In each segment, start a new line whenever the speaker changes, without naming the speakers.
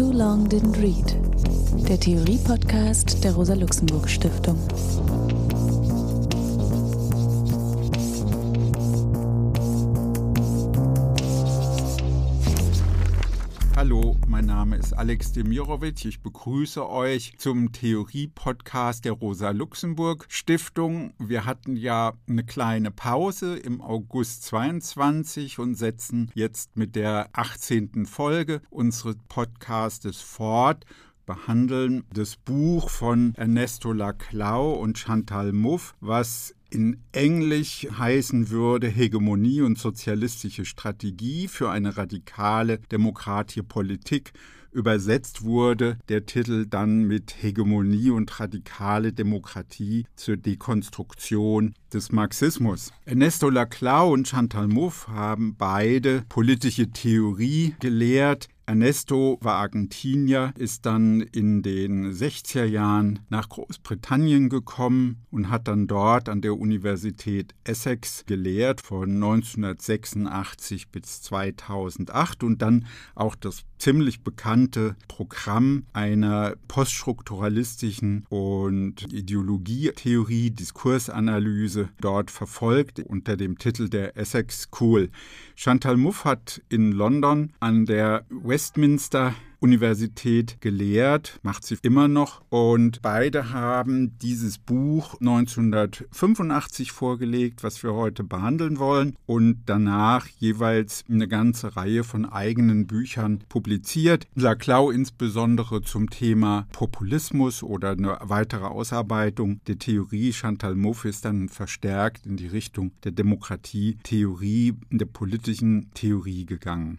Too Long Didn't Read, der Theorie-Podcast der Rosa-Luxemburg-Stiftung.
Ist Alex Demirovic. Ich begrüße euch zum Theorie-Podcast der Rosa-Luxemburg-Stiftung. Wir hatten ja eine kleine Pause im August 22 und setzen jetzt mit der 18. Folge unseres Podcastes fort behandeln das Buch von Ernesto Laclau und Chantal Mouffe, was in Englisch heißen würde Hegemonie und sozialistische Strategie für eine radikale demokratische Politik. Übersetzt wurde der Titel dann mit Hegemonie und radikale Demokratie zur Dekonstruktion des Marxismus. Ernesto Laclau und Chantal Mouffe haben beide politische Theorie gelehrt, Ernesto war Argentinier, ist dann in den 60er Jahren nach Großbritannien gekommen und hat dann dort an der Universität Essex gelehrt von 1986 bis 2008 und dann auch das ziemlich bekannte Programm einer poststrukturalistischen und Ideologietheorie, Diskursanalyse dort verfolgt unter dem Titel der Essex School. Chantal Mouffe hat in London an der Westminster Universität gelehrt, macht sie immer noch. Und beide haben dieses Buch 1985 vorgelegt, was wir heute behandeln wollen, und danach jeweils eine ganze Reihe von eigenen Büchern publiziert. Laclau insbesondere zum Thema Populismus oder eine weitere Ausarbeitung der Theorie. Chantal Mouffe ist dann verstärkt in die Richtung der Demokratie-Theorie, der politischen Theorie gegangen.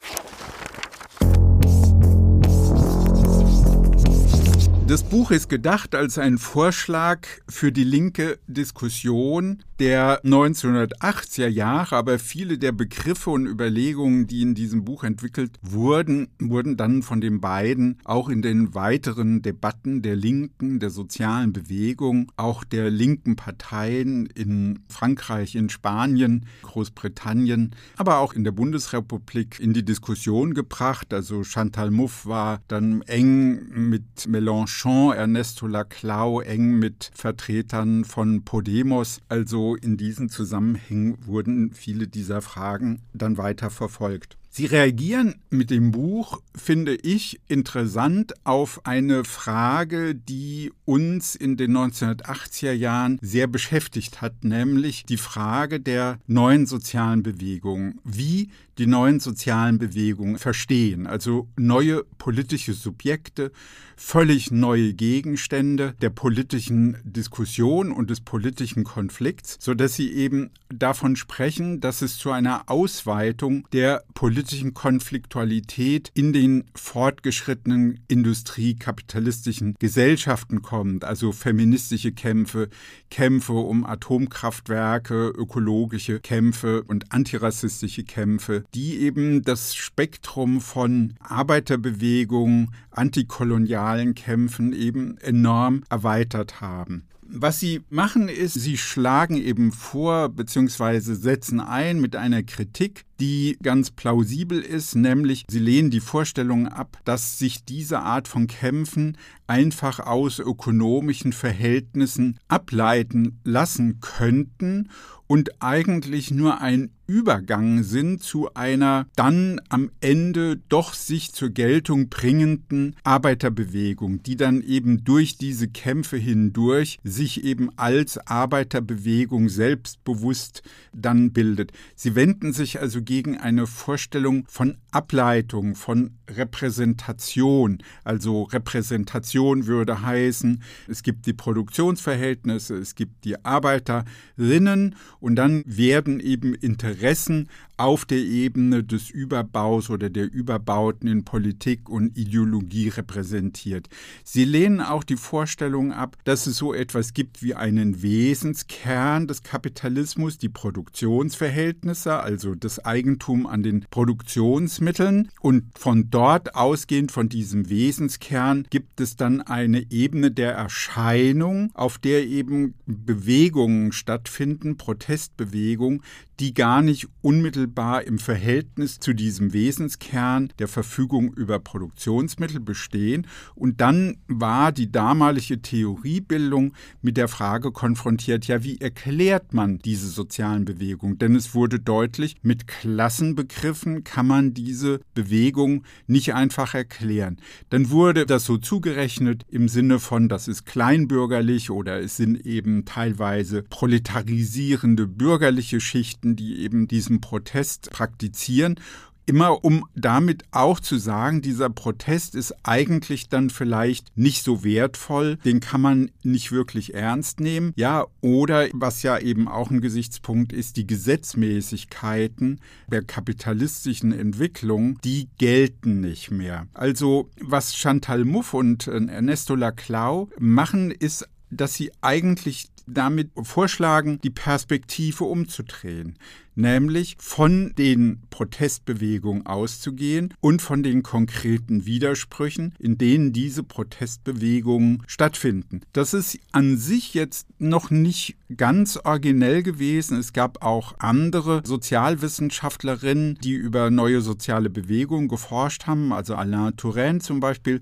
Das Buch ist gedacht als ein Vorschlag für die linke Diskussion der 1980er Jahre, aber viele der Begriffe und Überlegungen, die in diesem Buch entwickelt wurden, wurden dann von den beiden auch in den weiteren Debatten der Linken, der sozialen Bewegung, auch der linken Parteien in Frankreich, in Spanien, Großbritannien, aber auch in der Bundesrepublik in die Diskussion gebracht. Also Chantal Mouffe war dann eng mit Mélenchon Ernesto Laclau eng mit Vertretern von Podemos. Also in diesen Zusammenhängen wurden viele dieser Fragen dann weiter verfolgt. Sie reagieren mit dem Buch, finde ich, interessant auf eine Frage, die uns in den 1980er Jahren sehr beschäftigt hat, nämlich die Frage der neuen sozialen Bewegungen. Wie die neuen sozialen Bewegungen verstehen, also neue politische Subjekte, völlig neue Gegenstände der politischen Diskussion und des politischen Konflikts, sodass sie eben davon sprechen, dass es zu einer Ausweitung der politischen Konfliktualität in den fortgeschrittenen industriekapitalistischen Gesellschaften kommt, also feministische Kämpfe, Kämpfe um Atomkraftwerke, ökologische Kämpfe und antirassistische Kämpfe, die eben das Spektrum von Arbeiterbewegung, antikolonialen Kämpfen eben enorm erweitert haben. Was sie machen ist, sie schlagen eben vor bzw. setzen ein mit einer Kritik, die ganz plausibel ist, nämlich sie lehnen die Vorstellung ab, dass sich diese Art von Kämpfen einfach aus ökonomischen Verhältnissen ableiten lassen könnten und eigentlich nur ein Übergang sind zu einer dann am Ende doch sich zur Geltung bringenden Arbeiterbewegung, die dann eben durch diese Kämpfe hindurch sich eben als Arbeiterbewegung selbstbewusst dann bildet. Sie wenden sich also gegen eine Vorstellung von Ableitung, von Repräsentation. Also Repräsentation würde heißen, es gibt die Produktionsverhältnisse, es gibt die Arbeiterinnen und dann werden eben Interessen auf der Ebene des Überbaus oder der Überbauten in Politik und Ideologie repräsentiert. Sie lehnen auch die Vorstellung ab, dass es so etwas gibt wie einen Wesenskern des Kapitalismus, die Produktionsverhältnisse, also das Eigentum an den Produktionsmitteln. Und von dort ausgehend von diesem Wesenskern gibt es dann eine Ebene der Erscheinung, auf der eben Bewegungen stattfinden, Protestbewegungen, die gar nicht unmittelbar im Verhältnis zu diesem Wesenskern der Verfügung über Produktionsmittel bestehen. Und dann war die damalige Theoriebildung mit der Frage konfrontiert, ja, wie erklärt man diese sozialen Bewegungen? Denn es wurde deutlich, mit Klassenbegriffen kann man diese Bewegung nicht einfach erklären. Dann wurde das so zugerechnet im Sinne von, das ist kleinbürgerlich oder es sind eben teilweise proletarisierende bürgerliche Schichten, die eben diesen Protest praktizieren immer um damit auch zu sagen, dieser Protest ist eigentlich dann vielleicht nicht so wertvoll, den kann man nicht wirklich ernst nehmen. Ja, oder was ja eben auch ein Gesichtspunkt ist, die Gesetzmäßigkeiten der kapitalistischen Entwicklung, die gelten nicht mehr. Also was Chantal Mouffe und Ernesto Laclau machen, ist dass sie eigentlich damit vorschlagen, die Perspektive umzudrehen, nämlich von den Protestbewegungen auszugehen und von den konkreten Widersprüchen, in denen diese Protestbewegungen stattfinden. Das ist an sich jetzt noch nicht ganz originell gewesen. Es gab auch andere Sozialwissenschaftlerinnen, die über neue soziale Bewegungen geforscht haben, also Alain Touraine zum Beispiel,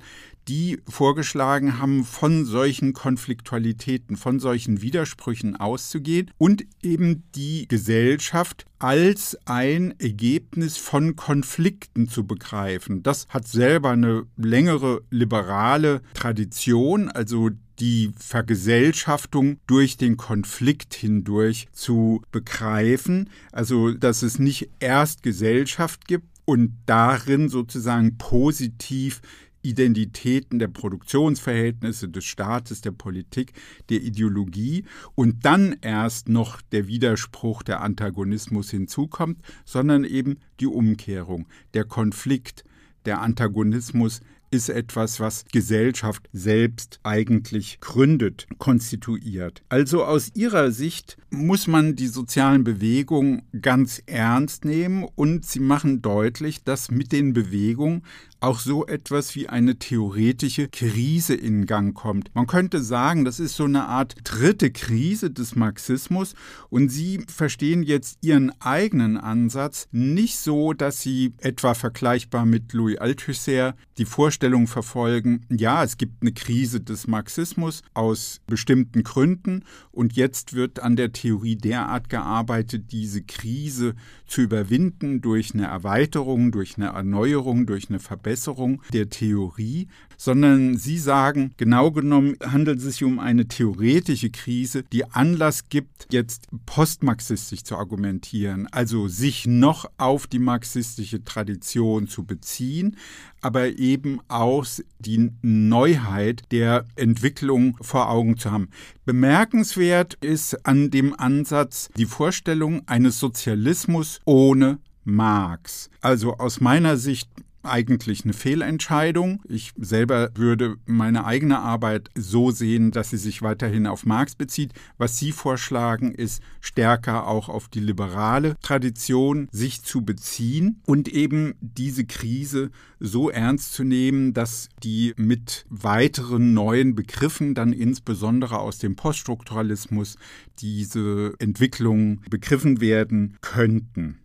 die vorgeschlagen haben, von solchen Konfliktualitäten, von solchen Widersprüchen auszugehen und eben die Gesellschaft als ein Ergebnis von Konflikten zu begreifen. Das hat selber eine längere liberale Tradition, also die Vergesellschaftung durch den Konflikt hindurch zu begreifen. Also, dass es nicht erst Gesellschaft gibt und darin sozusagen positiv Identitäten der Produktionsverhältnisse des Staates, der Politik, der Ideologie und dann erst noch der Widerspruch, der Antagonismus hinzukommt, sondern eben die Umkehrung, der Konflikt, der Antagonismus ist etwas, was Gesellschaft selbst eigentlich gründet, konstituiert. Also aus ihrer Sicht muss man die sozialen Bewegungen ganz ernst nehmen und sie machen deutlich, dass mit den Bewegungen auch so etwas wie eine theoretische Krise in Gang kommt. Man könnte sagen, das ist so eine Art dritte Krise des Marxismus und Sie verstehen jetzt Ihren eigenen Ansatz nicht so, dass Sie etwa vergleichbar mit Louis Althusser die Vorstellung verfolgen, ja, es gibt eine Krise des Marxismus aus bestimmten Gründen und jetzt wird an der Theorie derart gearbeitet, diese Krise zu überwinden durch eine Erweiterung, durch eine Erneuerung, durch eine Verbesserung Verbesserung der Theorie, sondern Sie sagen, genau genommen handelt es sich um eine theoretische Krise, die Anlass gibt, jetzt postmarxistisch zu argumentieren, also sich noch auf die marxistische Tradition zu beziehen, aber eben auch die Neuheit der Entwicklung vor Augen zu haben. Bemerkenswert ist an dem Ansatz die Vorstellung eines Sozialismus ohne Marx. Also aus meiner Sicht eigentlich eine Fehlentscheidung. Ich selber würde meine eigene Arbeit so sehen, dass sie sich weiterhin auf Marx bezieht. Was Sie vorschlagen, ist stärker auch auf die liberale Tradition sich zu beziehen und eben diese Krise so ernst zu nehmen, dass die mit weiteren neuen Begriffen, dann insbesondere aus dem Poststrukturalismus, diese Entwicklung begriffen werden könnten.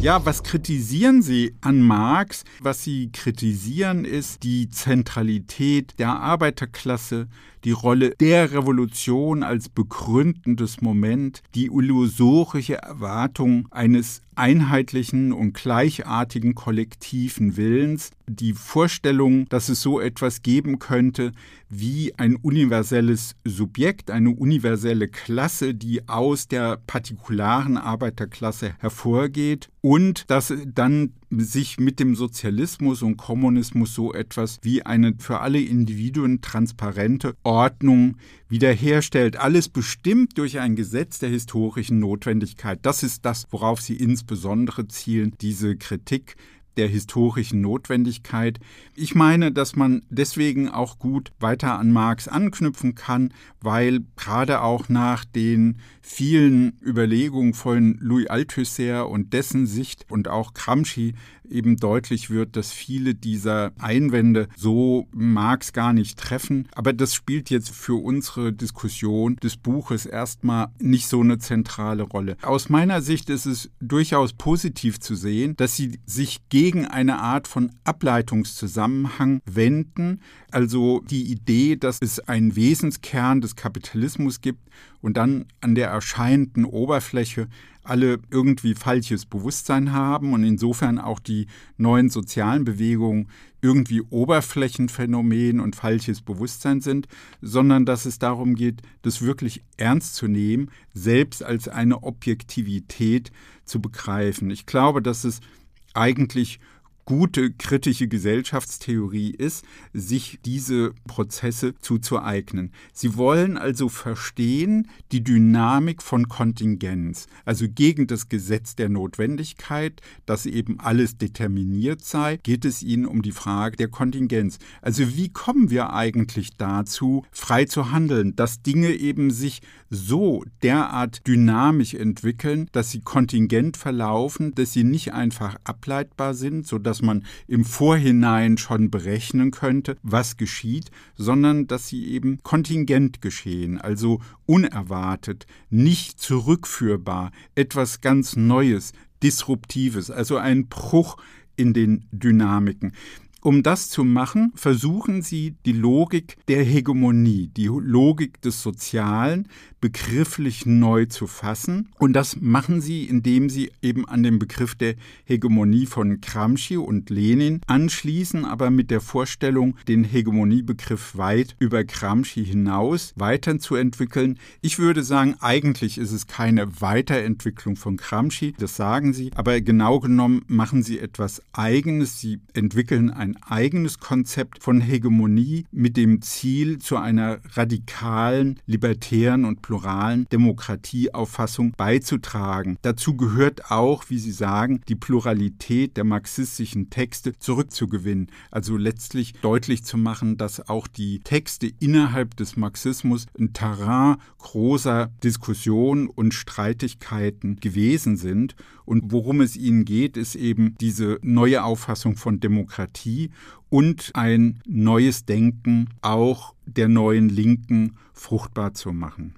Ja, was kritisieren Sie an Marx? Was Sie kritisieren ist die Zentralität der Arbeiterklasse, die Rolle der Revolution als begründendes Moment, die illusorische Erwartung eines einheitlichen und gleichartigen kollektiven Willens, die Vorstellung, dass es so etwas geben könnte wie ein universelles Subjekt, eine universelle Klasse, die aus der partikularen Arbeiterklasse hervorgeht und dass dann sich mit dem Sozialismus und Kommunismus so etwas wie eine für alle Individuen transparente Ordnung wiederherstellt. Alles bestimmt durch ein Gesetz der historischen Notwendigkeit. Das ist das, worauf sie insbesondere zielen, diese Kritik der historischen Notwendigkeit. Ich meine, dass man deswegen auch gut weiter an Marx anknüpfen kann, weil gerade auch nach den vielen Überlegungen von Louis Althusser und dessen Sicht und auch Gramsci eben deutlich wird, dass viele dieser Einwände so Marx gar nicht treffen. Aber das spielt jetzt für unsere Diskussion des Buches erstmal nicht so eine zentrale Rolle. Aus meiner Sicht ist es durchaus positiv zu sehen, dass sie sich gegen eine Art von Ableitungszusammenhang wenden, also die Idee, dass es einen Wesenskern des Kapitalismus gibt und dann an der erscheinenden Oberfläche alle irgendwie falsches Bewusstsein haben und insofern auch die neuen sozialen Bewegungen irgendwie Oberflächenphänomen und falsches Bewusstsein sind, sondern dass es darum geht, das wirklich ernst zu nehmen, selbst als eine Objektivität zu begreifen. Ich glaube, dass es eigentlich gute kritische Gesellschaftstheorie ist, sich diese Prozesse zuzueignen. Sie wollen also verstehen die Dynamik von Kontingenz, also gegen das Gesetz der Notwendigkeit, dass eben alles determiniert sei, geht es ihnen um die Frage der Kontingenz. Also wie kommen wir eigentlich dazu, frei zu handeln, dass Dinge eben sich so derart dynamisch entwickeln, dass sie kontingent verlaufen, dass sie nicht einfach ableitbar sind, sodass dass man im Vorhinein schon berechnen könnte, was geschieht, sondern dass sie eben kontingent geschehen, also unerwartet, nicht zurückführbar, etwas ganz Neues, Disruptives, also ein Bruch in den Dynamiken. Um das zu machen, versuchen sie die Logik der Hegemonie, die Logik des Sozialen begrifflich neu zu fassen. Und das machen sie, indem sie eben an den Begriff der Hegemonie von Gramsci und Lenin anschließen, aber mit der Vorstellung, den Hegemoniebegriff weit über Gramsci hinaus weiterzuentwickeln. Ich würde sagen, eigentlich ist es keine Weiterentwicklung von Gramsci, das sagen sie, aber genau genommen machen sie etwas Eigenes. Sie entwickeln ein eigenes Konzept von Hegemonie mit dem Ziel, zu einer radikalen, libertären und pluralen Demokratieauffassung beizutragen. Dazu gehört auch, wie Sie sagen, die Pluralität der marxistischen Texte zurückzugewinnen, also letztlich deutlich zu machen, dass auch die Texte innerhalb des Marxismus ein Terrain großer Diskussionen und Streitigkeiten gewesen sind und worum es ihnen geht, ist eben diese neue Auffassung von Demokratie und ein neues Denken auch der neuen Linken fruchtbar zu machen.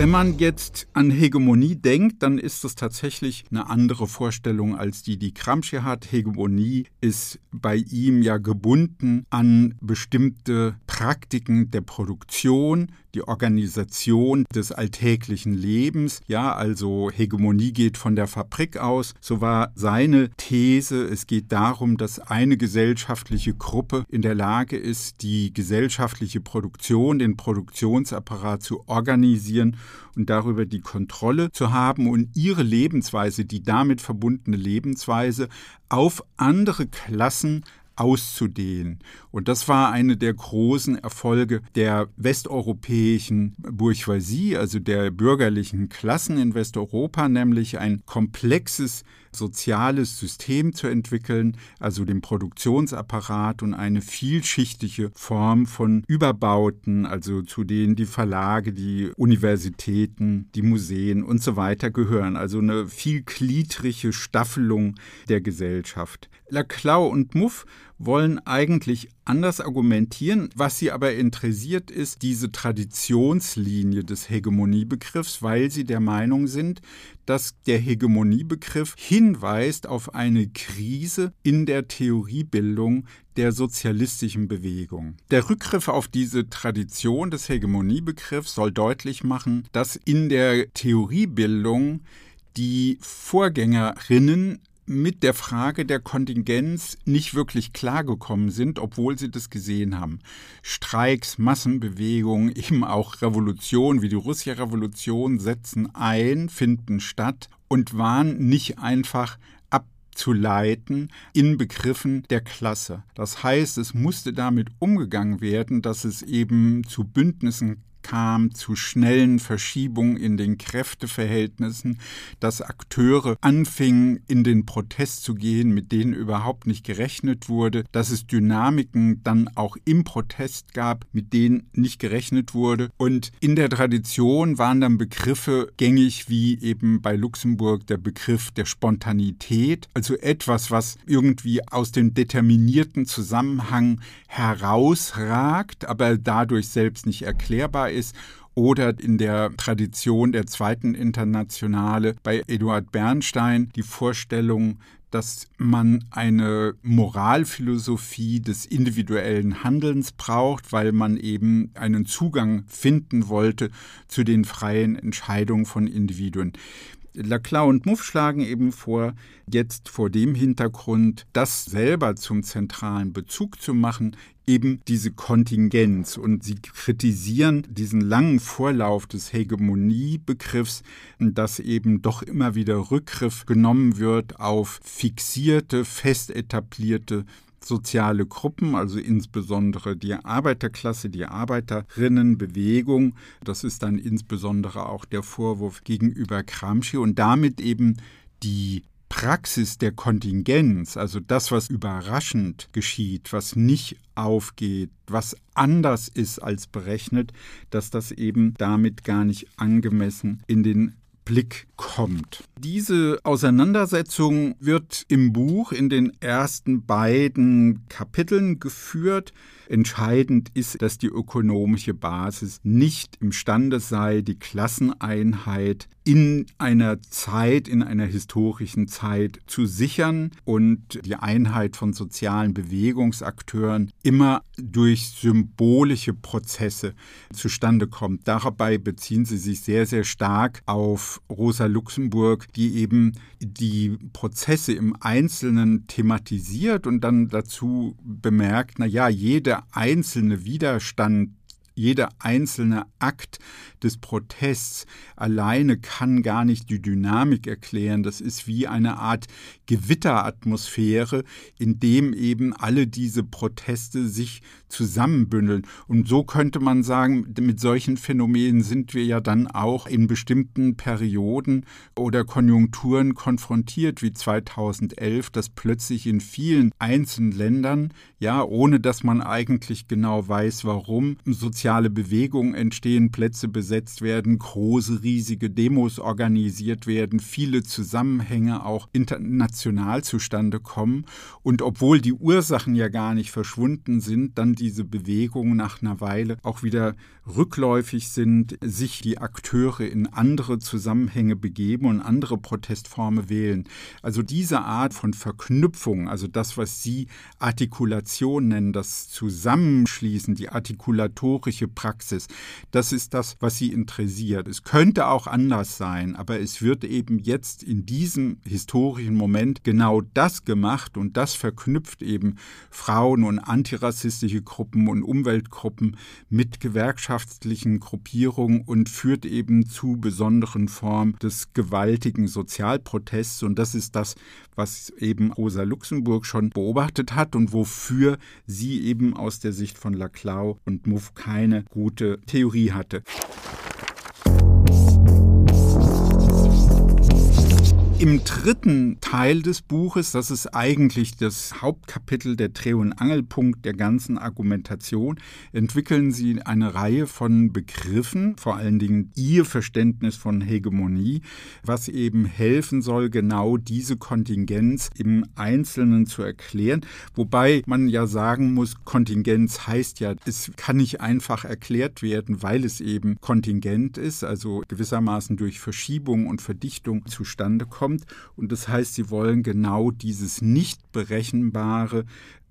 Wenn man jetzt an Hegemonie denkt, dann ist das tatsächlich eine andere Vorstellung als die, die Gramsci hat. Hegemonie ist bei ihm ja gebunden an bestimmte Praktiken der Produktion, die Organisation des alltäglichen Lebens. Ja, also Hegemonie geht von der Fabrik aus. So war seine These, es geht darum, dass eine gesellschaftliche Gruppe in der Lage ist, die gesellschaftliche Produktion, den Produktionsapparat zu organisieren und darüber die Kontrolle zu haben und ihre Lebensweise, die damit verbundene Lebensweise auf andere Klassen auszudehnen. Und das war eine der großen Erfolge der westeuropäischen Bourgeoisie, also der bürgerlichen Klassen in Westeuropa, nämlich ein komplexes soziales System zu entwickeln, also den Produktionsapparat und eine vielschichtige Form von Überbauten, also zu denen die Verlage, die Universitäten, die Museen und so weiter gehören, also eine vielgliedrige Staffelung der Gesellschaft. Laclau und Muff wollen eigentlich anders argumentieren. Was sie aber interessiert, ist diese Traditionslinie des Hegemoniebegriffs, weil sie der Meinung sind, dass der Hegemoniebegriff hinweist auf eine Krise in der Theoriebildung der sozialistischen Bewegung. Der Rückgriff auf diese Tradition des Hegemoniebegriffs soll deutlich machen, dass in der Theoriebildung die Vorgängerinnen mit der Frage der Kontingenz nicht wirklich klargekommen sind, obwohl sie das gesehen haben. Streiks, Massenbewegungen, eben auch Revolutionen wie die Russische Revolution setzen ein, finden statt und waren nicht einfach abzuleiten in Begriffen der Klasse. Das heißt, es musste damit umgegangen werden, dass es eben zu Bündnissen kam zu schnellen Verschiebungen in den Kräfteverhältnissen, dass Akteure anfingen, in den Protest zu gehen, mit denen überhaupt nicht gerechnet wurde, dass es Dynamiken dann auch im Protest gab, mit denen nicht gerechnet wurde. Und in der Tradition waren dann Begriffe gängig, wie eben bei Luxemburg der Begriff der Spontanität, also etwas, was irgendwie aus dem determinierten Zusammenhang herausragt, aber dadurch selbst nicht erklärbar ist oder in der Tradition der zweiten Internationale bei Eduard Bernstein die Vorstellung, dass man eine Moralphilosophie des individuellen Handelns braucht, weil man eben einen Zugang finden wollte zu den freien Entscheidungen von Individuen. Laclau und Muff schlagen eben vor, jetzt vor dem Hintergrund das selber zum zentralen Bezug zu machen, eben diese Kontingenz. Und sie kritisieren diesen langen Vorlauf des Hegemoniebegriffs, dass eben doch immer wieder Rückgriff genommen wird auf fixierte, fest etablierte soziale Gruppen, also insbesondere die Arbeiterklasse, die Arbeiterinnenbewegung. Das ist dann insbesondere auch der Vorwurf gegenüber Gramsci und damit eben die Praxis der Kontingenz, also das, was überraschend geschieht, was nicht aufgeht, was anders ist als berechnet, dass das eben damit gar nicht angemessen in den Blick kommt. Diese Auseinandersetzung wird im Buch in den ersten beiden Kapiteln geführt. Entscheidend ist, dass die ökonomische Basis nicht imstande sei, die Klasseneinheit in einer Zeit, in einer historischen Zeit zu sichern und die Einheit von sozialen Bewegungsakteuren immer durch symbolische Prozesse zustande kommt. Dabei beziehen sie sich sehr, sehr stark auf Rosa Luxemburg, die eben die Prozesse im Einzelnen thematisiert und dann dazu bemerkt, na ja, jeder einzelne Widerstand jeder einzelne Akt des Protests alleine kann gar nicht die Dynamik erklären. Das ist wie eine Art Gewitteratmosphäre, in dem eben alle diese Proteste sich zusammenbündeln. Und so könnte man sagen, mit solchen Phänomenen sind wir ja dann auch in bestimmten Perioden oder Konjunkturen konfrontiert, wie 2011, dass plötzlich in vielen einzelnen Ländern, ja, ohne dass man eigentlich genau weiß, warum, soziale Bewegungen entstehen, Plätze besetzt werden, große, riesige Demos organisiert werden, viele Zusammenhänge auch international zustande kommen. Und obwohl die Ursachen ja gar nicht verschwunden sind, dann diese Bewegungen nach einer Weile auch wieder rückläufig sind, sich die Akteure in andere Zusammenhänge begeben und andere Protestformen wählen. Also diese Art von Verknüpfung, also das, was Sie Artikulation nennen, das Zusammenschließen, die artikulatorische Praxis, das ist das, was Sie interessiert. Es könnte auch anders sein, aber es wird eben jetzt in diesem historischen Moment genau das gemacht und das verknüpft eben Frauen und antirassistische Gruppen und Umweltgruppen mit gewerkschaftlichen Gruppierungen und führt eben zu besonderen Formen des gewaltigen Sozialprotests. Und das ist das, was eben Rosa Luxemburg schon beobachtet hat und wofür sie eben aus der Sicht von Laclau und Muff keine gute Theorie hatte. Im dritten Teil des Buches, das ist eigentlich das Hauptkapitel, der Dreh- und Angelpunkt der ganzen Argumentation, entwickeln sie eine Reihe von Begriffen, vor allen Dingen ihr Verständnis von Hegemonie, was eben helfen soll, genau diese Kontingenz im Einzelnen zu erklären. Wobei man ja sagen muss, Kontingenz heißt ja, es kann nicht einfach erklärt werden, weil es eben kontingent ist, also gewissermaßen durch Verschiebung und Verdichtung zustande kommt kommt. Und das heißt, sie wollen genau dieses nicht berechenbare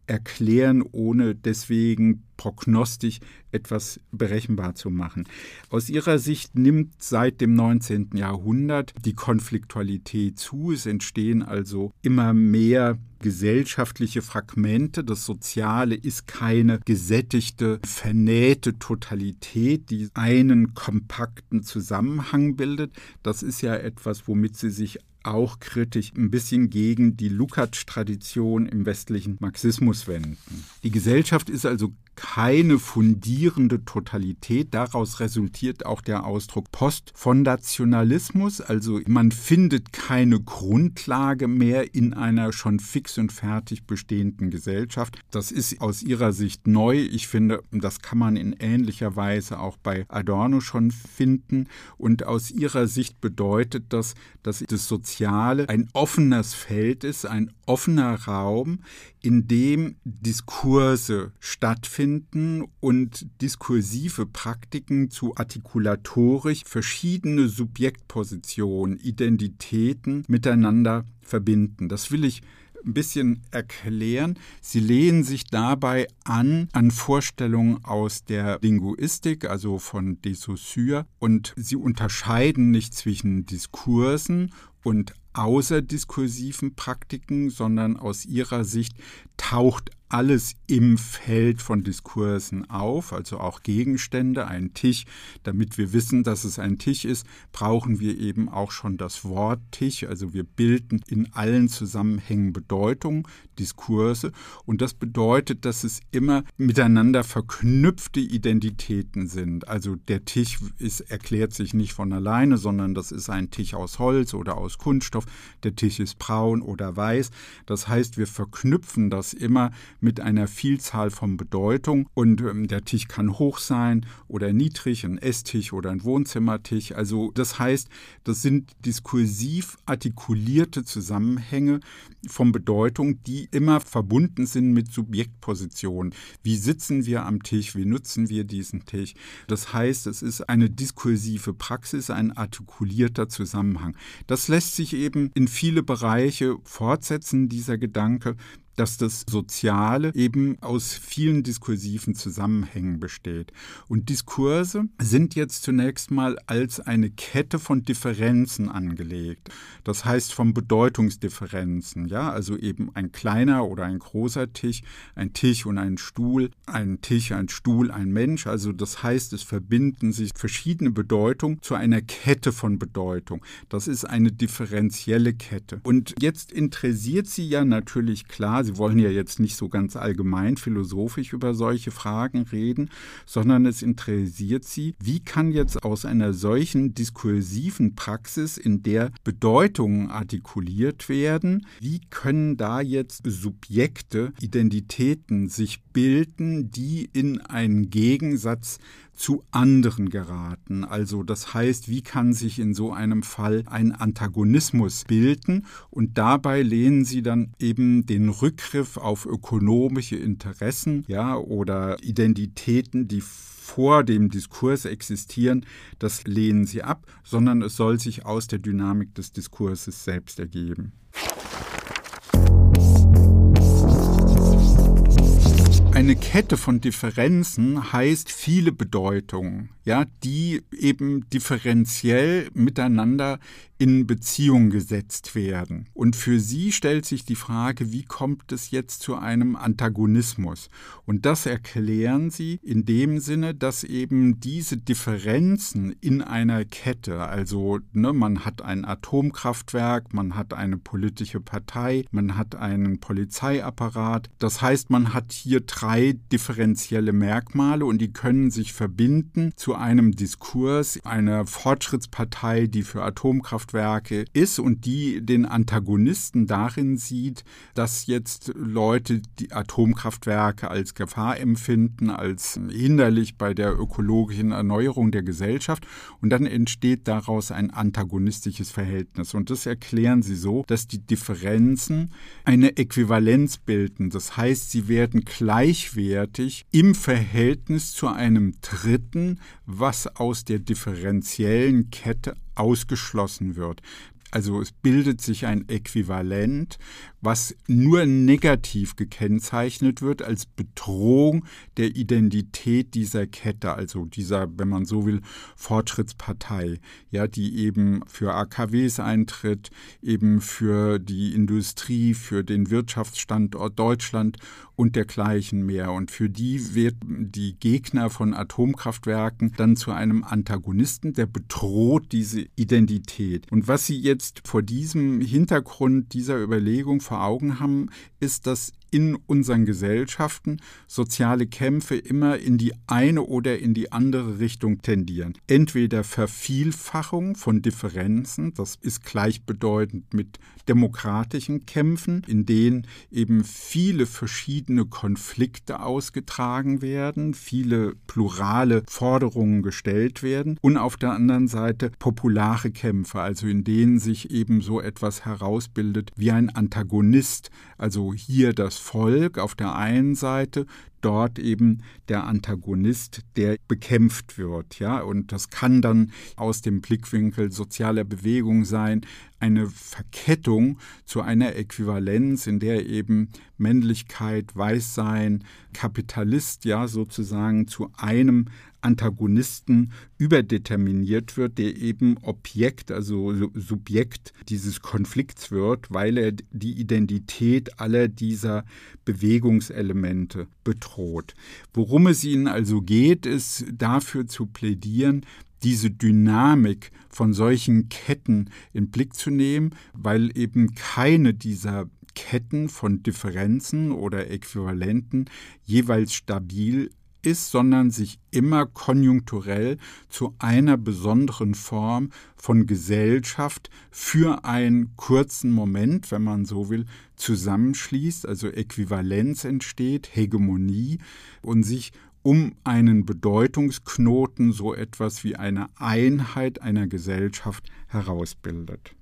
erklären, ohne deswegen prognostisch etwas berechenbar zu machen. Aus ihrer Sicht nimmt seit dem 19. Jahrhundert die Konfliktualität zu. Es entstehen also immer mehr gesellschaftliche Fragmente. Das Soziale ist keine gesättigte, vernähte Totalität, die einen kompakten Zusammenhang bildet. Das ist ja etwas, womit sie sich auch kritisch ein bisschen gegen die Lukács-Tradition im westlichen Marxismus wenden. Die Gesellschaft ist also keine fundierende Totalität. Daraus resultiert auch der Ausdruck Postfondationalismus, also man findet keine Grundlage mehr in einer schon fix und fertig bestehenden Gesellschaft. Das ist aus ihrer Sicht neu. Ich finde, das kann man in ähnlicher Weise auch bei Adorno schon finden. Und aus ihrer Sicht bedeutet das, dass das Soziale ein offenes Feld ist, ein offener Raum, in dem Diskurse stattfinden und diskursive Praktiken zu artikulatorisch verschiedene Subjektpositionen, Identitäten miteinander verbinden. Das will ich ein bisschen erklären. Sie lehnen sich dabei an an Vorstellungen aus der Linguistik, also von de Saussure, und sie unterscheiden nicht zwischen Diskursen und außerdiskursiven Praktiken, sondern aus ihrer Sicht taucht alles im Feld von Diskursen auf, also auch Gegenstände, ein Tisch. Damit wir wissen, dass es ein Tisch ist, brauchen wir eben auch schon das Wort Tisch. Also wir bilden in allen Zusammenhängen Bedeutung, Diskurse. Und das bedeutet, dass es immer miteinander verknüpfte Identitäten sind. Also der Tisch ist, erklärt sich nicht von alleine, sondern das ist ein Tisch aus Holz oder aus Kunststoff. Der Tisch ist braun oder weiß. Das heißt, wir verknüpfen das immer mit einer Vielzahl von Bedeutung. Und ähm, der Tisch kann hoch sein oder niedrig, ein Esstisch oder ein Wohnzimmertisch. Also das heißt, das sind diskursiv artikulierte Zusammenhänge von Bedeutung, die immer verbunden sind mit Subjektpositionen. Wie sitzen wir am Tisch? Wie nutzen wir diesen Tisch? Das heißt, es ist eine diskursive Praxis, ein artikulierter Zusammenhang. Das lässt sich eben in viele Bereiche fortsetzen, dieser Gedanke dass das Soziale eben aus vielen diskursiven Zusammenhängen besteht. Und Diskurse sind jetzt zunächst mal als eine Kette von Differenzen angelegt. Das heißt von Bedeutungsdifferenzen, ja, also eben ein kleiner oder ein großer Tisch, ein Tisch und ein Stuhl, ein Tisch, ein Stuhl, ein Mensch. Also das heißt, es verbinden sich verschiedene Bedeutungen zu einer Kette von Bedeutung. Das ist eine differenzielle Kette. Und jetzt interessiert sie ja natürlich klar, Sie wollen ja jetzt nicht so ganz allgemein philosophisch über solche Fragen reden, sondern es interessiert Sie, wie kann jetzt aus einer solchen diskursiven Praxis, in der Bedeutungen artikuliert werden, wie können da jetzt Subjekte, Identitäten sich bilden, die in einen Gegensatz zu anderen geraten. Also das heißt, wie kann sich in so einem Fall ein Antagonismus bilden? Und dabei lehnen sie dann eben den Rückgriff auf ökonomische Interessen, ja, oder Identitäten, die vor dem Diskurs existieren, das lehnen sie ab, sondern es soll sich aus der Dynamik des Diskurses selbst ergeben. Eine Kette von Differenzen heißt viele Bedeutungen, ja, die eben differenziell miteinander in Beziehung gesetzt werden. Und für sie stellt sich die Frage, wie kommt es jetzt zu einem Antagonismus? Und das erklären sie in dem Sinne, dass eben diese Differenzen in einer Kette, also ne, man hat ein Atomkraftwerk, man hat eine politische Partei, man hat einen Polizeiapparat, das heißt, man hat hier drei differenzielle Merkmale und die können sich verbinden zu einem Diskurs einer Fortschrittspartei, die für Atomkraftwerke Kraftwerke ist und die den Antagonisten darin sieht, dass jetzt Leute die Atomkraftwerke als Gefahr empfinden, als hinderlich bei der ökologischen Erneuerung der Gesellschaft. Und dann entsteht daraus ein antagonistisches Verhältnis. Und das erklären sie so, dass die Differenzen eine Äquivalenz bilden. Das heißt, sie werden gleichwertig im Verhältnis zu einem Dritten, was aus der differenziellen Kette ausgeschlossen wird. Also es bildet sich ein Äquivalent, was nur negativ gekennzeichnet wird als Bedrohung der Identität dieser Kette, also dieser, wenn man so will, Fortschrittspartei, ja, die eben für AKWs eintritt, eben für die Industrie, für den Wirtschaftsstandort Deutschland und dergleichen mehr. Und für die wird die Gegner von Atomkraftwerken dann zu einem Antagonisten, der bedroht diese Identität. Und was Sie jetzt vor diesem Hintergrund dieser Überlegung vor Augen haben, ist, dass in unseren Gesellschaften soziale Kämpfe immer in die eine oder in die andere Richtung tendieren. Entweder Vervielfachung von Differenzen, das ist gleichbedeutend mit demokratischen Kämpfen, in denen eben viele verschiedene Konflikte ausgetragen werden, viele plurale Forderungen gestellt werden und auf der anderen Seite populare Kämpfe, also in denen sich eben so etwas herausbildet wie ein Antagonist, also hier das Volk auf der einen Seite, dort eben der Antagonist, der bekämpft wird, ja, und das kann dann aus dem Blickwinkel sozialer Bewegung sein, eine Verkettung zu einer Äquivalenz, in der eben Männlichkeit, Weißsein, Kapitalist, ja, sozusagen zu einem Antagonisten überdeterminiert wird, der eben Objekt, also Subjekt dieses Konflikts wird, weil er die Identität aller dieser Bewegungselemente bedroht. Worum es ihnen also geht, ist dafür zu plädieren, diese Dynamik von solchen Ketten in Blick zu nehmen, weil eben keine dieser Ketten von Differenzen oder Äquivalenten jeweils stabil ist, sondern sich immer konjunkturell zu einer besonderen Form von Gesellschaft für einen kurzen Moment, wenn man so will, zusammenschließt, also Äquivalenz entsteht, Hegemonie und sich um einen Bedeutungsknoten so etwas wie eine Einheit einer Gesellschaft herausbildet.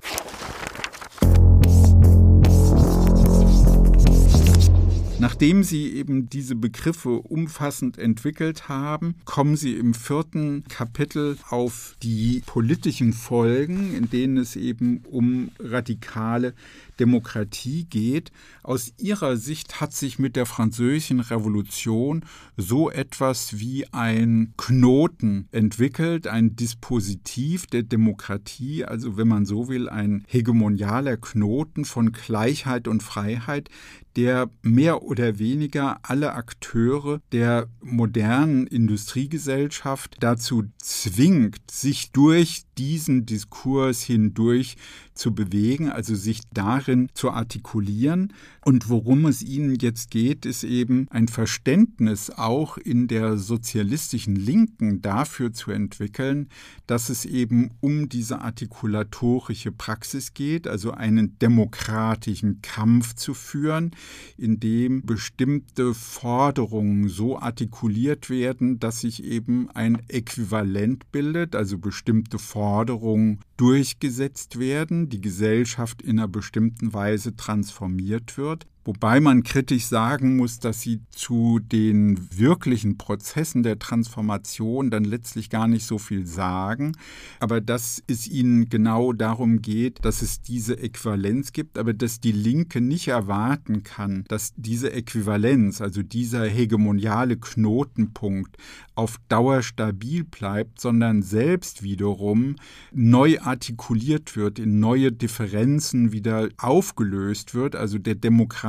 Nachdem Sie eben diese Begriffe umfassend entwickelt haben, kommen Sie im vierten Kapitel auf die politischen Folgen, in denen es eben um radikale Demokratie geht. Aus ihrer Sicht hat sich mit der Französischen Revolution so etwas wie ein Knoten entwickelt, ein Dispositiv der Demokratie, also wenn man so will, ein hegemonialer Knoten von Gleichheit und Freiheit, der mehr oder weniger alle Akteure der modernen Industriegesellschaft dazu zwingt, sich durch diesen Diskurs hindurch zu bewegen, also sich darin zu artikulieren. Und worum es ihnen jetzt geht, ist eben ein Verständnis auch in der sozialistischen Linken dafür zu entwickeln, dass es eben um diese artikulatorische Praxis geht, also einen demokratischen Kampf zu führen, in dem bestimmte Forderungen so artikuliert werden, dass sich eben ein Äquivalent bildet, also bestimmte Forderungen durchgesetzt werden, die Gesellschaft in einer bestimmten Weise transformiert wird. Wobei man kritisch sagen muss, dass sie zu den wirklichen Prozessen der Transformation dann letztlich gar nicht so viel sagen, aber dass es ihnen genau darum geht, dass es diese Äquivalenz gibt, aber dass die Linke nicht erwarten kann, dass diese Äquivalenz, also dieser hegemoniale Knotenpunkt, auf Dauer stabil bleibt, sondern selbst wiederum neu artikuliert wird, in neue Differenzen wieder aufgelöst wird, also der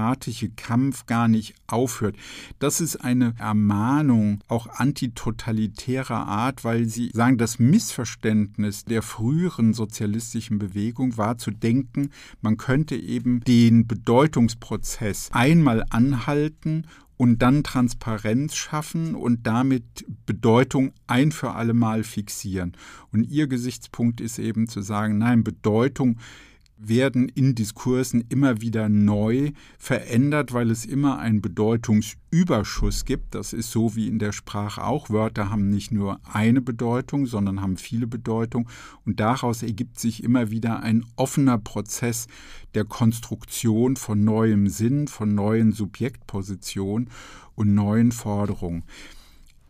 demokratische Kampf gar nicht aufhört. Das ist eine Ermahnung auch antitotalitärer Art, weil sie sagen, das Missverständnis der früheren sozialistischen Bewegung war zu denken, man könnte eben den Bedeutungsprozess einmal anhalten und dann Transparenz schaffen und damit Bedeutung ein für alle Mal fixieren. Und ihr Gesichtspunkt ist eben zu sagen, nein, Bedeutung werden in Diskursen immer wieder neu verändert, weil es immer einen Bedeutungsüberschuss gibt. Das ist so wie in der Sprache auch. Wörter haben nicht nur eine Bedeutung, sondern haben viele Bedeutungen. Und daraus ergibt sich immer wieder ein offener Prozess der Konstruktion von neuem Sinn, von neuen Subjektpositionen und neuen Forderungen.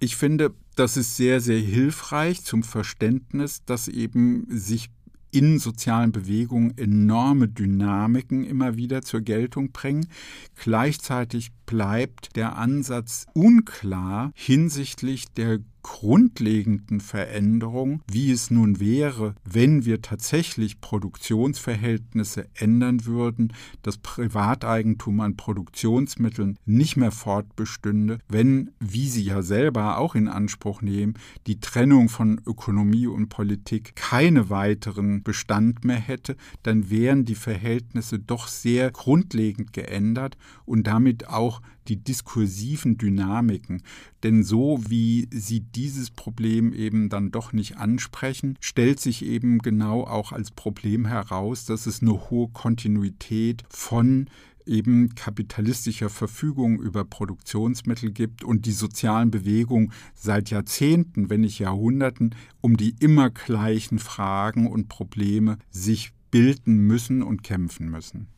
Ich finde, das ist sehr, sehr hilfreich zum Verständnis, dass eben sich in sozialen Bewegungen enorme Dynamiken immer wieder zur Geltung bringen. Gleichzeitig bleibt der Ansatz unklar hinsichtlich der grundlegenden Veränderung, wie es nun wäre, wenn wir tatsächlich Produktionsverhältnisse ändern würden, das Privateigentum an Produktionsmitteln nicht mehr fortbestünde, wenn, wie Sie ja selber auch in Anspruch nehmen, die Trennung von Ökonomie und Politik keine weiteren Bestand mehr hätte, dann wären die Verhältnisse doch sehr grundlegend geändert und damit auch die diskursiven Dynamiken. Denn so wie sie dieses Problem eben dann doch nicht ansprechen, stellt sich eben genau auch als Problem heraus, dass es eine hohe Kontinuität von eben kapitalistischer Verfügung über Produktionsmittel gibt und die sozialen Bewegungen seit Jahrzehnten, wenn nicht Jahrhunderten, um die immer gleichen Fragen und Probleme sich bilden müssen und kämpfen müssen.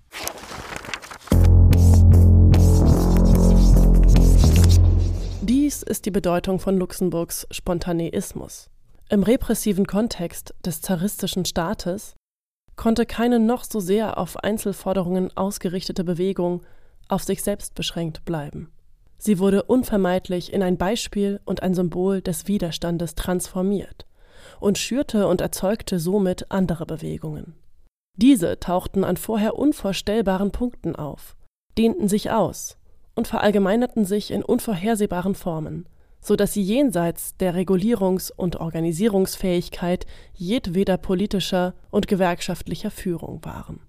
Dies ist die Bedeutung von Luxemburgs Spontaneismus. Im repressiven Kontext des zaristischen Staates konnte keine noch so sehr auf Einzelforderungen ausgerichtete Bewegung auf sich selbst beschränkt bleiben. Sie wurde unvermeidlich in ein Beispiel und ein Symbol des Widerstandes transformiert und schürte und erzeugte somit andere Bewegungen. Diese tauchten an vorher unvorstellbaren Punkten auf, dehnten sich aus und verallgemeinerten sich in unvorhersehbaren Formen, so dass sie jenseits der Regulierungs- und Organisierungsfähigkeit jedweder politischer und gewerkschaftlicher Führung waren.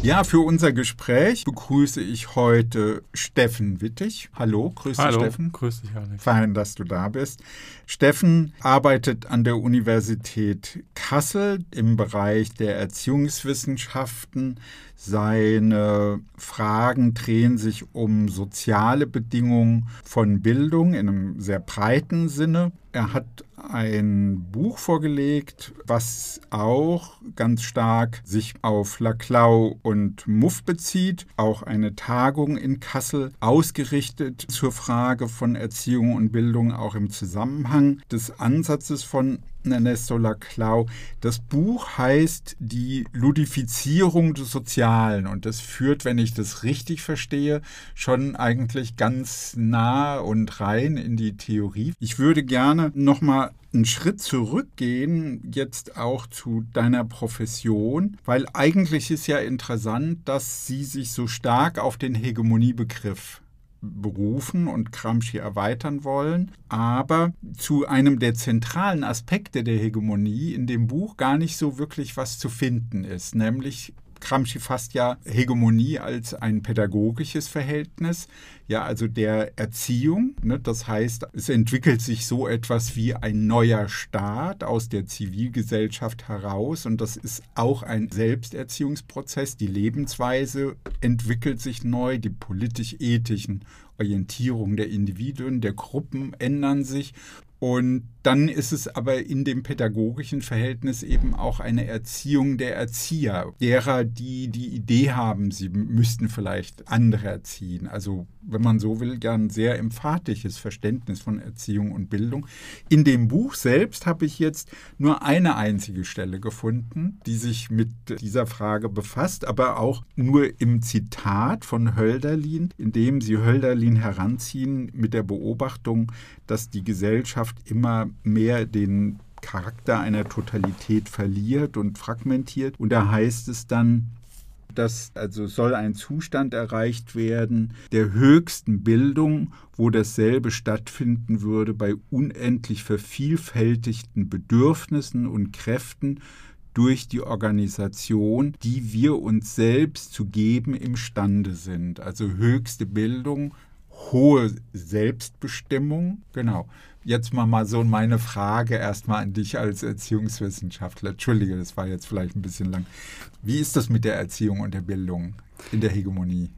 Ja, für unser Gespräch begrüße ich heute Steffen Wittig. Hallo, grüß dich,
Hallo,
Steffen.
grüß dich, Alex.
Fein, dass du da bist. Steffen arbeitet an der Universität Kassel im Bereich der Erziehungswissenschaften. Seine Fragen drehen sich um soziale Bedingungen von Bildung in einem sehr breiten Sinne. Er hat ein Buch vorgelegt, was auch ganz stark sich auf Laclau und Muff bezieht. Auch eine Tagung in Kassel ausgerichtet zur Frage von Erziehung und Bildung, auch im Zusammenhang des Ansatzes von Ernesto Laclau. Das Buch heißt Die Ludifizierung des Sozialen und das führt, wenn ich das richtig verstehe, schon eigentlich ganz nah und rein in die Theorie. Ich würde gerne nochmal einen Schritt zurückgehen, jetzt auch zu deiner Profession, weil eigentlich ist ja interessant, dass sie sich so stark auf den Hegemoniebegriff berufen und Gramsci erweitern wollen, aber zu einem der zentralen Aspekte der Hegemonie in dem Buch gar nicht so wirklich was zu finden ist, nämlich Gramsci fasst ja Hegemonie als ein pädagogisches Verhältnis, ja, also der Erziehung. Ne? Das heißt, es entwickelt sich so etwas wie ein neuer Staat aus der Zivilgesellschaft heraus und das ist auch ein Selbsterziehungsprozess. Die Lebensweise entwickelt sich neu, die politisch-ethischen Orientierungen der Individuen, der Gruppen ändern sich und dann ist es aber in dem pädagogischen Verhältnis eben auch eine Erziehung der Erzieher, derer, die die Idee haben, sie müssten vielleicht andere erziehen. Also, wenn man so will, ja ein sehr emphatisches Verständnis von Erziehung und Bildung. In dem Buch selbst habe ich jetzt nur eine einzige Stelle gefunden, die sich mit dieser Frage befasst, aber auch nur im Zitat von Hölderlin, in dem sie Hölderlin heranziehen mit der Beobachtung, dass die Gesellschaft immer mehr den Charakter einer Totalität verliert und fragmentiert. Und da heißt es dann, dass also soll ein Zustand erreicht werden der höchsten Bildung, wo dasselbe stattfinden würde bei unendlich vervielfältigten Bedürfnissen und Kräften durch die Organisation, die wir uns selbst zu geben imstande sind. Also höchste Bildung, hohe Selbstbestimmung, genau jetzt mal, mal so meine Frage erstmal an dich als Erziehungswissenschaftler. Entschuldige, das war jetzt vielleicht ein bisschen lang. Wie ist das mit der Erziehung und der Bildung in der Hegemonie?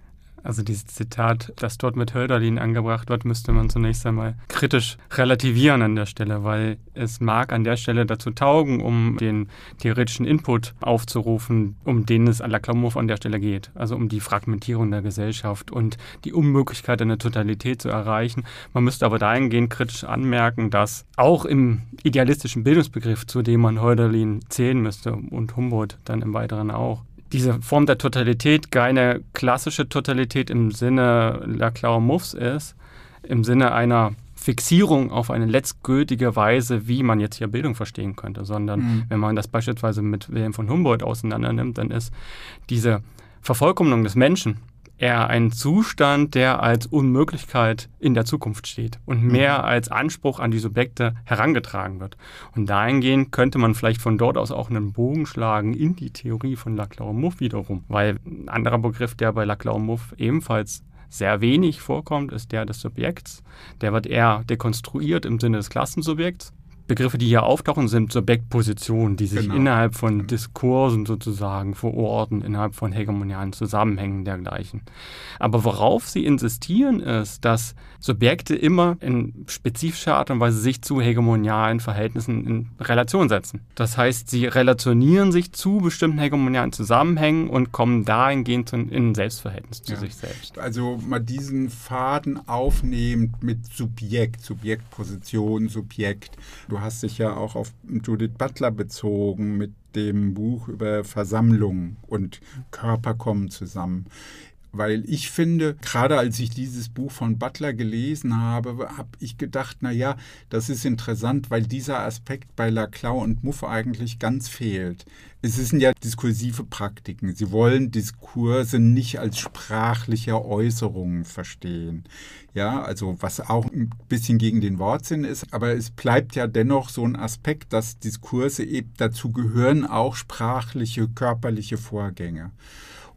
Also dieses Zitat, das dort mit Hölderlin angebracht wird, müsste man zunächst einmal kritisch relativieren an der Stelle, weil es mag an der Stelle dazu taugen, um den theoretischen Input aufzurufen, um den es à la Klamov an der Stelle geht. Also um die Fragmentierung der Gesellschaft und die Unmöglichkeit, eine Totalität zu erreichen. Man müsste aber dahingehend kritisch anmerken, dass auch im idealistischen Bildungsbegriff, zu dem man Hölderlin zählen müsste und Humboldt dann im Weiteren auch, diese Form der Totalität keine klassische Totalität im Sinne Laclau Muffs ist, im Sinne einer Fixierung auf eine letztgültige Weise, wie man jetzt hier Bildung verstehen könnte, sondern mhm. wenn man das beispielsweise mit Wilhelm von Humboldt auseinandernimmt, dann ist diese Vervollkommnung des Menschen eher ein Zustand, der als Unmöglichkeit in der Zukunft steht und mhm. mehr als Anspruch an die Subjekte herangetragen wird. Und dahingehend könnte man vielleicht von dort aus auch einen Bogen schlagen in die Theorie von Laclau-Muff wiederum, weil ein anderer Begriff, der bei Laclau-Muff ebenfalls sehr wenig vorkommt, ist der des Subjekts. Der wird eher dekonstruiert im Sinne des Klassensubjekts. Begriffe, die hier auftauchen, sind Subjektpositionen, die sich genau. innerhalb von genau. Diskursen sozusagen verorten, innerhalb von hegemonialen Zusammenhängen dergleichen. Aber worauf sie insistieren, ist, dass Subjekte immer in spezifischer Art und Weise sich zu hegemonialen Verhältnissen in Relation setzen. Das heißt, sie relationieren sich zu bestimmten hegemonialen Zusammenhängen und kommen dahingehend in ein Selbstverhältnis zu ja. sich selbst.
Also mal diesen Faden aufnehmend mit Subjekt, Subjektposition, Subjekt. Du hast dich ja auch auf Judith Butler bezogen mit dem Buch über Versammlung und Körper kommen zusammen. Weil ich finde, gerade als ich dieses Buch von Butler gelesen habe, habe ich gedacht, na ja, das ist interessant, weil dieser Aspekt bei Laclau und Muff eigentlich ganz fehlt. Es sind ja diskursive Praktiken. Sie wollen Diskurse nicht als sprachliche Äußerungen verstehen. Ja, also was auch ein bisschen gegen den Wortsinn ist, aber es bleibt ja dennoch so ein Aspekt, dass Diskurse eben dazu gehören, auch sprachliche, körperliche Vorgänge.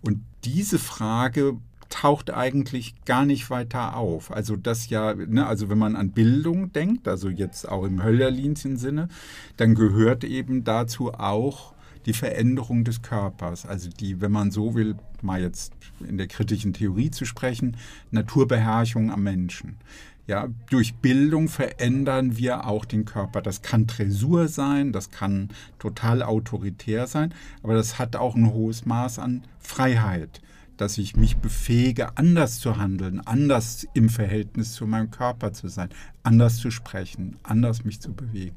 Und diese Frage taucht eigentlich gar nicht weiter auf. Also das ja, ne, also wenn man an Bildung denkt, also jetzt auch im Hölderlinschen Sinne, dann gehört eben dazu auch die Veränderung des Körpers. Also die, wenn man so will, mal jetzt in der kritischen Theorie zu sprechen, Naturbeherrschung am Menschen. Ja, durch Bildung verändern wir auch den Körper. Das kann Tresur sein, das kann total autoritär sein, aber das hat auch ein hohes Maß an Freiheit, dass ich mich befähige, anders zu handeln, anders im Verhältnis zu meinem Körper zu sein, anders zu sprechen, anders mich zu bewegen.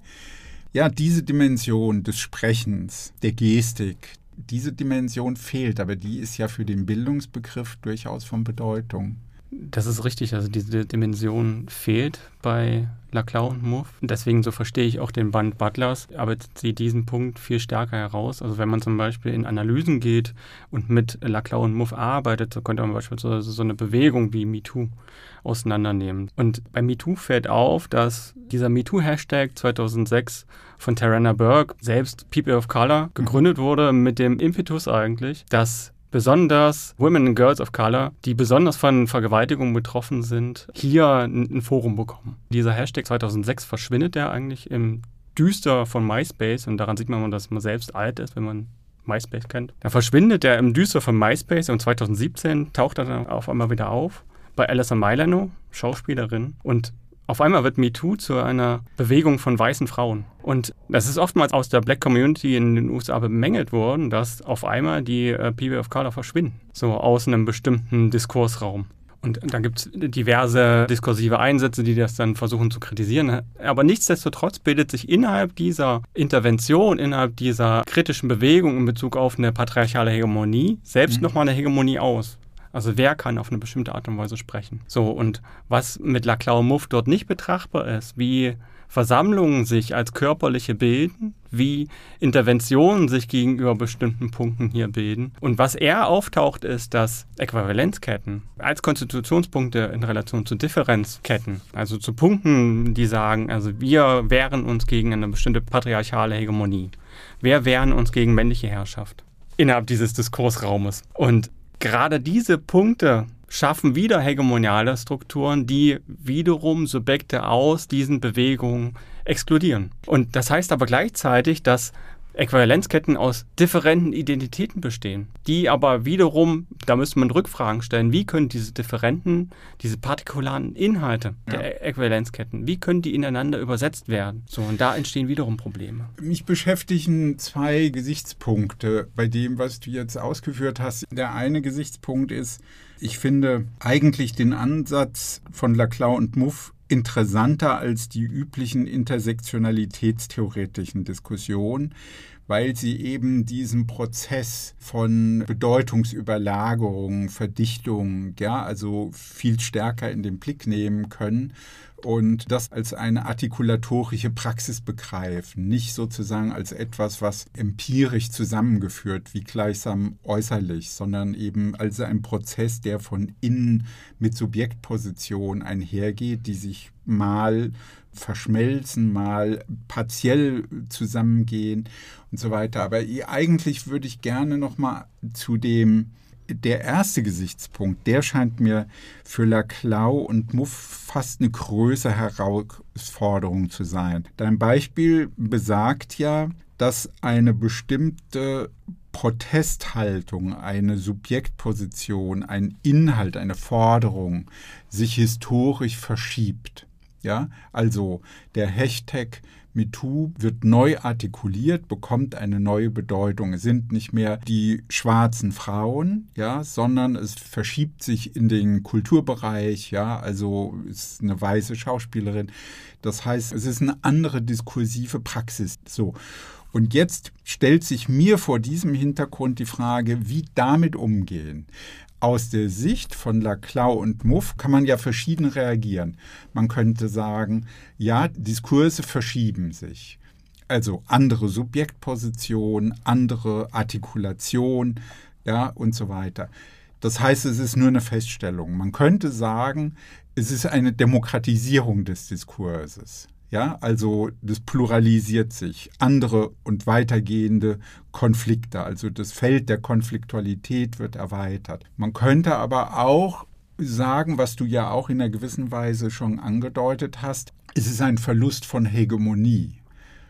Ja, diese Dimension des Sprechens, der Gestik, diese Dimension fehlt, aber die ist ja für den Bildungsbegriff durchaus von Bedeutung.
Das ist richtig, also diese Dimension fehlt bei Laclau und Muff. Deswegen, so verstehe ich auch den Band Butlers, aber sie diesen Punkt viel stärker heraus. Also wenn man zum Beispiel in Analysen geht und mit Laclau und Muff arbeitet, so könnte man beispielsweise so eine Bewegung wie MeToo auseinandernehmen. Und bei MeToo fällt auf, dass dieser MeToo-Hashtag 2006 von Tarana Burke, selbst People of Color, gegründet wurde mit dem Impetus eigentlich, dass besonders Women and Girls of Color, die besonders von Vergewaltigungen betroffen sind, hier ein, Forum bekommen. Dieser Hashtag 2006 verschwindet der eigentlich im Düster von MySpace und daran sieht man, dass man selbst alt ist, wenn man MySpace kennt. Da verschwindet er im Düster von MySpace und 2017 taucht er dann auf einmal wieder auf bei Alison Milano, Schauspielerin, und auf einmal wird MeToo zu einer Bewegung von weißen Frauen. Und das ist oftmals aus der Black Community in den USA bemängelt worden, dass auf einmal die äh, People of Color verschwinden. So aus einem bestimmten Diskursraum. Und dann gibt es diverse diskursive Einsätze, die das dann versuchen zu kritisieren. Aber nichtsdestotrotz bildet sich innerhalb dieser Intervention, innerhalb dieser kritischen Bewegung in Bezug auf eine patriarchale Hegemonie selbst mhm. nochmal eine Hegemonie aus. Also wer kann auf eine bestimmte Art und Weise sprechen? So, und was mit Laclau Muff dort nicht betrachtbar ist, wie Versammlungen sich als körperliche bilden, wie Interventionen sich gegenüber bestimmten Punkten hier bilden. Und was eher auftaucht, ist, dass Äquivalenzketten als Konstitutionspunkte in Relation zu Differenzketten, also zu Punkten, die sagen, also wir wehren uns gegen eine bestimmte patriarchale Hegemonie. Wir wehren uns gegen männliche Herrschaft innerhalb dieses Diskursraumes. Und gerade diese Punkte schaffen wieder hegemoniale Strukturen, die wiederum Subjekte aus diesen Bewegungen exkludieren. Und das heißt aber gleichzeitig, dass Äquivalenzketten aus differenten Identitäten bestehen, die aber wiederum, da müsste man Rückfragen stellen, wie können diese differenten, diese partikularen Inhalte ja. der Äquivalenzketten, wie können die ineinander übersetzt werden? So, und da entstehen wiederum Probleme.
Mich beschäftigen zwei Gesichtspunkte bei dem, was du jetzt ausgeführt hast. Der eine Gesichtspunkt ist, ich finde eigentlich den Ansatz von Laclau und Muff interessanter als die üblichen intersektionalitätstheoretischen Diskussionen, weil sie eben diesen Prozess von Bedeutungsüberlagerung, Verdichtung, ja, also viel stärker in den Blick nehmen können und das als eine artikulatorische Praxis begreifen, nicht sozusagen als etwas, was empirisch zusammengeführt, wie gleichsam äußerlich, sondern eben als ein Prozess, der von innen mit Subjektposition einhergeht, die sich mal verschmelzen, mal partiell zusammengehen und so weiter. Aber eigentlich würde ich gerne noch mal zu dem der erste Gesichtspunkt, der scheint mir für Laclau und Muff fast eine größere Herausforderung zu sein. Dein Beispiel besagt ja, dass eine bestimmte Protesthaltung, eine Subjektposition, ein Inhalt, eine Forderung sich historisch verschiebt. Ja, also der Hashtag MeToo wird neu artikuliert, bekommt eine neue Bedeutung. Es sind nicht mehr die schwarzen Frauen, ja, sondern es verschiebt sich in den Kulturbereich, ja, also ist eine weiße Schauspielerin. Das heißt, es ist eine andere diskursive Praxis. So. Und jetzt stellt sich mir vor diesem Hintergrund die Frage, wie damit umgehen. Aus der Sicht von Laclau und Muff kann man ja verschieden reagieren. Man könnte sagen, ja, Diskurse verschieben sich. Also andere Subjektposition, andere Artikulation, ja, und so weiter. Das heißt, es ist nur eine Feststellung. Man könnte sagen, es ist eine Demokratisierung des Diskurses. Ja, also das pluralisiert sich. Andere und weitergehende Konflikte, also das Feld der Konfliktualität wird erweitert. Man könnte aber auch sagen, was du ja auch in einer gewissen Weise schon angedeutet hast, es ist ein Verlust von Hegemonie.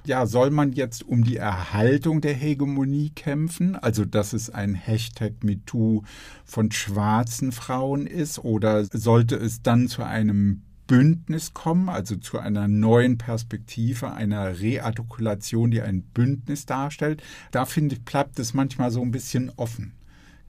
Ja, soll man jetzt um die Erhaltung der Hegemonie kämpfen, also dass es ein Hashtag MeToo von schwarzen Frauen ist, oder sollte es dann zu einem Bündnis kommen, also zu einer neuen Perspektive, einer Reartikulation, die ein Bündnis darstellt. Da finde ich, bleibt es manchmal so ein bisschen offen.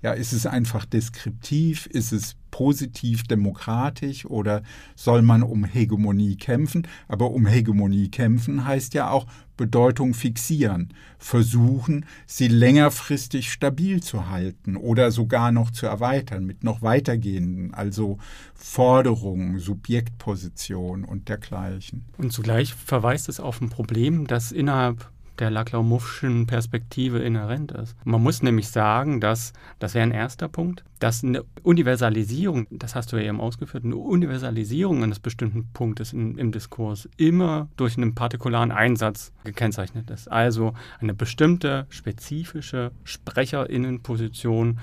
Ja, ist es einfach deskriptiv? Ist es positiv demokratisch oder soll man um Hegemonie kämpfen? Aber um Hegemonie kämpfen heißt ja auch Bedeutung fixieren, versuchen, sie längerfristig stabil zu halten oder sogar noch zu erweitern mit noch weitergehenden, also Forderungen, Subjektposition und dergleichen.
Und zugleich verweist es auf ein Problem, das innerhalb der Laclau-Muffschen Perspektive inhärent ist. Man muss nämlich sagen, dass, das wäre ein erster Punkt, dass eine Universalisierung, das hast du ja eben ausgeführt, eine Universalisierung eines bestimmten Punktes in, im Diskurs immer durch einen partikularen Einsatz gekennzeichnet ist. Also eine bestimmte spezifische Sprecherinnenposition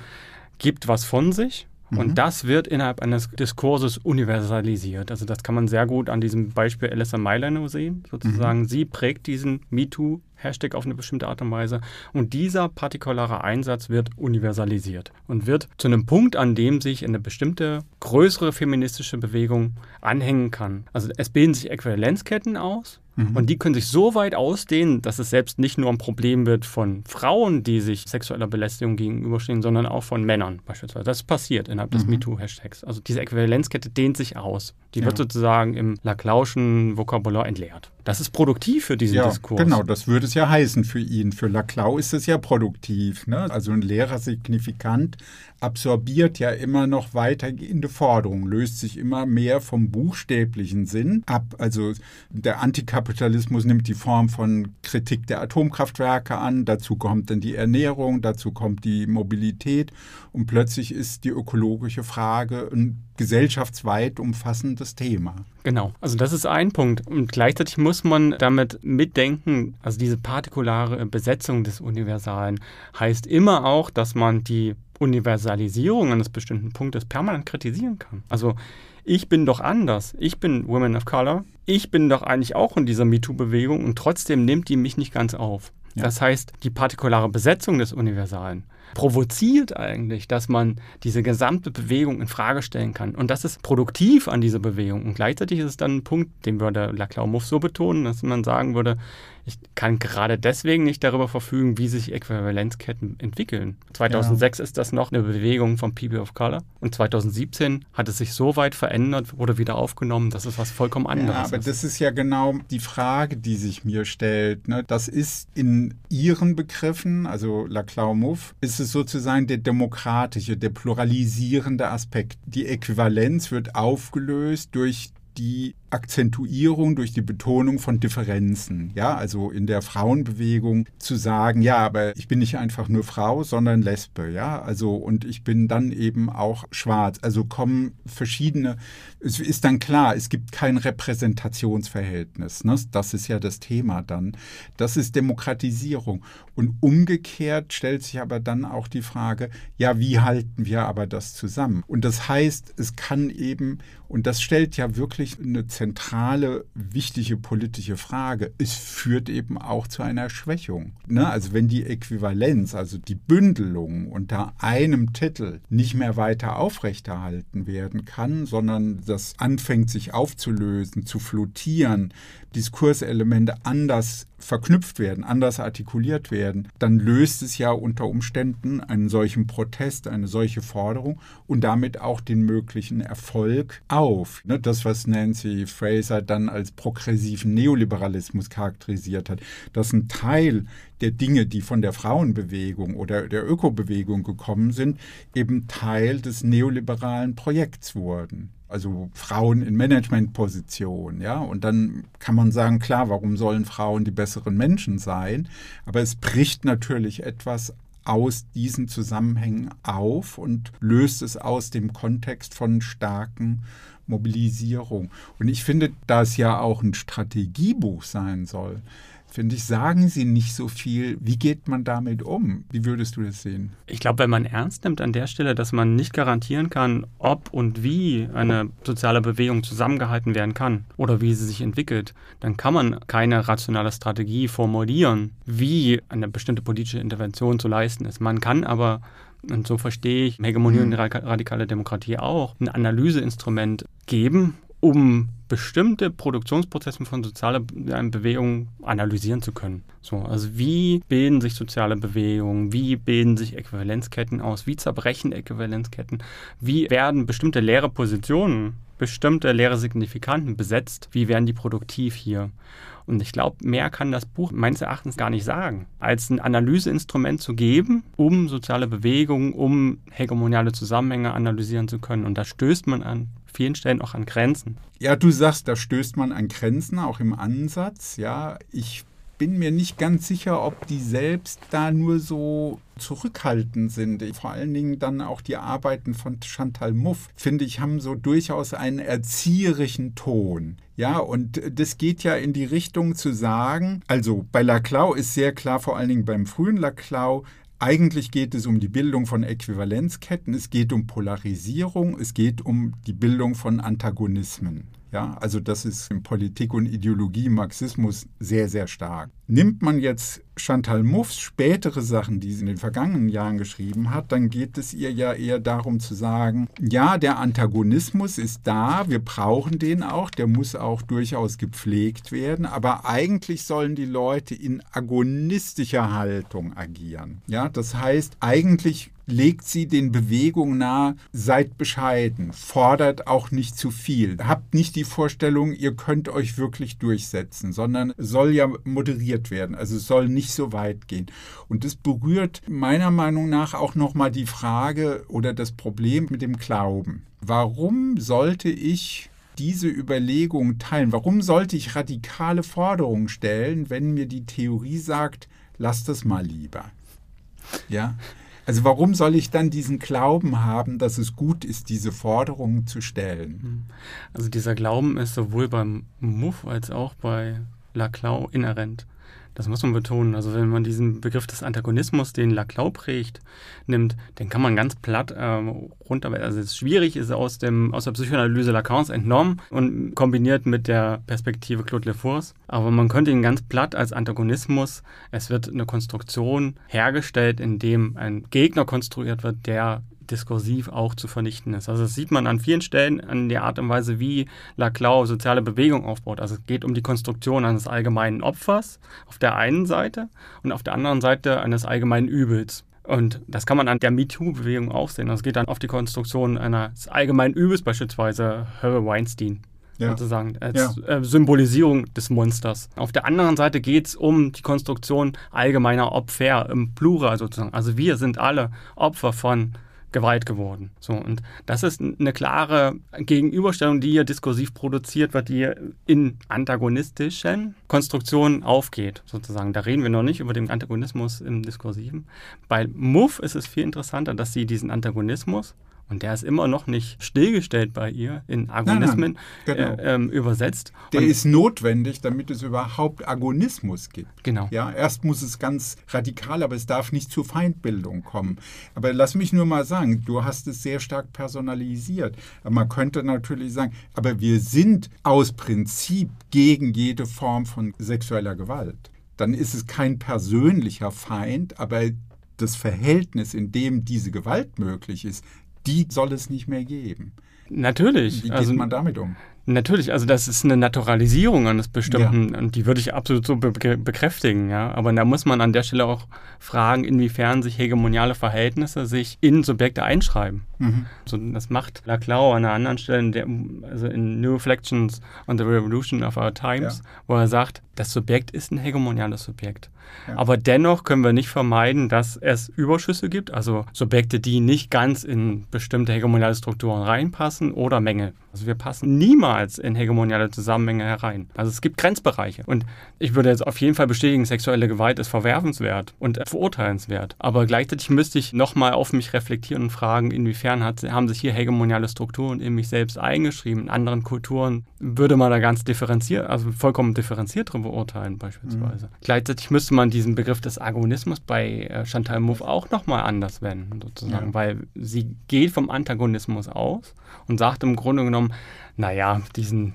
gibt was von sich und mhm. das wird innerhalb eines Diskurses universalisiert. Also das kann man sehr gut an diesem Beispiel Alyssa Milano sehen. Sozusagen, mhm. sie prägt diesen MeToo Hashtag auf eine bestimmte Art und Weise. Und dieser partikulare Einsatz wird universalisiert und wird zu einem Punkt, an dem sich eine bestimmte größere feministische Bewegung anhängen kann. Also es bilden sich Äquivalenzketten aus, Mhm. Und die können sich so weit ausdehnen, dass es selbst nicht nur ein Problem wird von Frauen, die sich sexueller Belästigung gegenüberstehen, sondern auch von Männern beispielsweise. Das passiert innerhalb des mhm. MeToo-Hashtags. Also diese Äquivalenzkette dehnt sich aus. Die ja. wird sozusagen im Laclauschen Vokabular entleert. Das ist produktiv für diesen
ja,
Diskurs.
Genau, das würde es ja heißen für ihn. Für Laclau ist es ja produktiv. Ne? Also ein Lehrer signifikant absorbiert ja immer noch weitergehende Forderungen, löst sich immer mehr vom buchstäblichen Sinn ab. Also der Antikapitalismus nimmt die Form von Kritik der Atomkraftwerke an, dazu kommt dann die Ernährung, dazu kommt die Mobilität und plötzlich ist die ökologische Frage ein gesellschaftsweit umfassendes Thema.
Genau, also das ist ein Punkt. Und gleichzeitig muss man damit mitdenken, also diese partikulare Besetzung des Universalen heißt immer auch, dass man die Universalisierung eines bestimmten Punktes permanent kritisieren kann. Also ich bin doch anders. Ich bin Women of Color. Ich bin doch eigentlich auch in dieser MeToo-Bewegung und trotzdem nimmt die mich nicht ganz auf. Ja. Das heißt, die partikulare Besetzung des Universalen provoziert eigentlich, dass man diese gesamte Bewegung in Frage stellen kann. Und das ist produktiv an dieser Bewegung. Und gleichzeitig ist es dann ein Punkt, den würde Laclau Muff so betonen, dass man sagen würde, Ich kann gerade deswegen nicht darüber verfügen, wie sich Äquivalenzketten entwickeln. 2006 ja. ist das noch eine Bewegung von People of Color und 2017 hat es sich so weit verändert, wurde wieder aufgenommen, dass es was vollkommen anderes
ja, aber ist. das ist ja genau die Frage, die sich mir stellt. Ne? Das ist in Ihren Begriffen, also Laclau Muff, ist es sozusagen der demokratische, der pluralisierende Aspekt. Die Äquivalenz wird aufgelöst durch die Akzentuierung, durch die Betonung von Differenzen. Ja, also in der Frauenbewegung zu sagen, ja, aber ich bin nicht einfach nur Frau, sondern Lesbe. Ja, also und ich bin dann eben auch schwarz. Also kommen verschiedene, es ist dann klar, es gibt kein Repräsentationsverhältnis. Ne? Das ist ja das Thema dann. Das ist Demokratisierung. Und umgekehrt stellt sich aber dann auch die Frage, ja, wie halten wir aber das zusammen? Und das heißt, es kann eben, und das stellt ja wirklich eine zentrale, wichtige politische Frage. Es führt eben auch zu einer Schwächung. Ne? Also wenn die Äquivalenz, also die Bündelung unter einem Titel nicht mehr weiter aufrechterhalten werden kann, sondern das anfängt sich aufzulösen, zu flottieren, Diskurselemente anders verknüpft werden, anders artikuliert werden, dann löst es ja unter Umständen einen solchen Protest, eine solche Forderung und damit auch den möglichen Erfolg auf. Ne, das, was Nancy Fraser dann als progressiven Neoliberalismus charakterisiert hat, dass ein Teil der Dinge, die von der Frauenbewegung oder der Ökobewegung gekommen sind, eben Teil des neoliberalen Projekts wurden also Frauen in Managementpositionen, ja. Und dann kann man sagen, klar, warum sollen Frauen die besseren Menschen sein? Aber es bricht natürlich etwas aus diesen Zusammenhängen auf und löst es aus dem Kontext von starken Mobilisierung. Und ich finde, da es ja auch ein Strategiebuch sein soll, finde ich, sagen sie nicht so viel. Wie geht man damit um? Wie würdest du das sehen?
Ich glaube, wenn man ernst nimmt an der Stelle, dass man nicht garantieren kann, ob und wie eine soziale Bewegung zusammengehalten werden kann oder wie sie sich entwickelt, dann kann man keine rationale Strategie formulieren, wie eine bestimmte politische Intervention zu leisten ist. Man kann aber und so verstehe ich Hegemonie und radikale Demokratie auch, ein Analyseinstrument geben, um bestimmte Produktionsprozesse von sozialen Bewegungen analysieren zu können. So, also wie bilden sich soziale Bewegungen, wie bilden sich Äquivalenzketten aus, wie zerbrechen Äquivalenzketten, wie werden bestimmte leere Positionen, bestimmte leere Signifikanten besetzt, wie werden die produktiv hier. Und ich glaube, mehr kann das Buch meines Erachtens gar nicht sagen, als ein Analyseinstrument zu geben, um soziale Bewegungen, um hegemoniale Zusammenhänge analysieren zu können. Und da stößt man an vielen Stellen auch an Grenzen.
Ja, du sagst, da stößt man an Grenzen, auch im Ansatz. Ja, ich bin mir nicht ganz sicher, ob die selbst da nur so zurückhaltend sind. Vor allen Dingen dann auch die Arbeiten von Chantal Mouffe, finde ich, haben so durchaus einen erzieherischen Ton. Ja, und das geht ja in die Richtung zu sagen, also bei Laclau ist sehr klar, vor allen Dingen beim frühen Laclau, eigentlich geht es um die Bildung von Äquivalenzketten, es geht um Polarisierung, es geht um die Bildung von Antagonismen. Ja, also das ist in Politik und Ideologie, Marxismus sehr, sehr stark. Nimmt man jetzt Chantal Mouffes spätere Sachen, die sie in den vergangenen Jahren geschrieben hat, dann geht es ihr ja eher darum zu sagen, ja, der Antagonismus ist da, wir brauchen den auch, der muss auch durchaus gepflegt werden, aber eigentlich sollen die Leute in agonistischer Haltung agieren. Ja, das heißt, eigentlich legt sie den Bewegungen nahe, seid bescheiden, fordert auch nicht zu viel. Habt nicht die Vorstellung, ihr könnt euch wirklich durchsetzen, sondern soll ja moderiert werden. Also soll nicht so weit gehen. Und das berührt meiner Meinung nach auch nochmal die Frage oder das Problem mit dem Glauben. Warum sollte ich diese Überlegung teilen? Warum sollte ich radikale Forderungen stellen, wenn mir die Theorie sagt, lasst es mal lieber? Ja, also warum soll ich dann diesen Glauben haben, dass es gut ist, diese Forderungen zu stellen? Hm.
Also dieser Glauben ist sowohl beim Muff als auch bei Laclau inhärent. Das muss man betonen. Also wenn man diesen Begriff des Antagonismus, den Laclau prägt, nimmt, den kann man ganz platt ähm, runter. Also es ist schwierig, ist aus, dem, aus der Psychoanalyse Lacans entnommen und kombiniert mit der Perspektive Claude Lefours. Aber man könnte ihn ganz platt als Antagonismus, es wird eine Konstruktion hergestellt, in dem ein Gegner konstruiert wird, der diskursiv auch zu vernichten ist. Also das sieht man an vielen Stellen an der Art und Weise, wie Laclau soziale Bewegung aufbaut. Also es geht um die Konstruktion eines allgemeinen Opfers auf der einen Seite und auf der anderen Seite eines allgemeinen Übels. Und das kann man an der MeToo-Bewegung auch sehen. Also es geht dann auf die Konstruktion eines allgemeinen Übels, beispielsweise Harvey Weinstein ja. sozusagen, als ja. äh, Symbolisierung des Monsters. Auf der anderen Seite geht es um die Konstruktion allgemeiner Opfer im Plural sozusagen. Also wir sind alle Opfer von Gewalt geworden. So, und das ist eine klare Gegenüberstellung, die hier diskursiv produziert wird, die in antagonistischen Konstruktionen aufgeht, sozusagen. Da reden wir noch nicht über den Antagonismus im Diskursiven. Bei Muff ist es viel interessanter, dass sie diesen Antagonismus und der ist immer noch nicht stillgestellt bei ihr, in Agonismen nein, nein, genau. äh, ähm, übersetzt.
Der und ist notwendig, damit es überhaupt Agonismus gibt.
Genau.
Ja, erst muss es ganz radikal, aber es darf nicht zur Feindbildung kommen. Aber lass mich nur mal sagen, du hast es sehr stark personalisiert. Man könnte natürlich sagen, aber wir sind aus Prinzip gegen jede Form von sexueller Gewalt. Dann ist es kein persönlicher Feind, aber das Verhältnis, in dem diese Gewalt möglich ist, die soll es nicht mehr geben.
Natürlich.
Wie geht also, man damit um?
Natürlich, also das ist eine Naturalisierung eines bestimmten, ja. und die würde ich absolut so be bekräftigen, ja. Aber da muss man an der Stelle auch fragen, inwiefern sich hegemoniale Verhältnisse sich in Subjekte einschreiben. Mhm. So, das macht Laclau an einer anderen Stelle, in der, also in New Reflections on the Revolution of Our Times, ja. wo er sagt, das Subjekt ist ein hegemoniales Subjekt. Ja. Aber dennoch können wir nicht vermeiden, dass es Überschüsse gibt, also Subjekte, die nicht ganz in bestimmte hegemoniale Strukturen reinpassen oder Mängel. Also wir passen niemals in hegemoniale Zusammenhänge herein. Also es gibt Grenzbereiche. Und ich würde jetzt auf jeden Fall bestätigen, sexuelle Gewalt ist verwerfenswert und verurteilenswert. Aber gleichzeitig müsste ich nochmal auf mich reflektieren und fragen, inwiefern hat, haben sich hier hegemoniale Strukturen in mich selbst eingeschrieben. In anderen Kulturen würde man da ganz differenziert, also vollkommen differenziert darüber urteilen beispielsweise. Mhm. Gleichzeitig müsste man diesen Begriff des Agonismus bei äh, Chantal Mouffe auch nochmal anders wenden, sozusagen, ja. weil sie geht vom Antagonismus aus und sagt im Grunde genommen, naja, diesen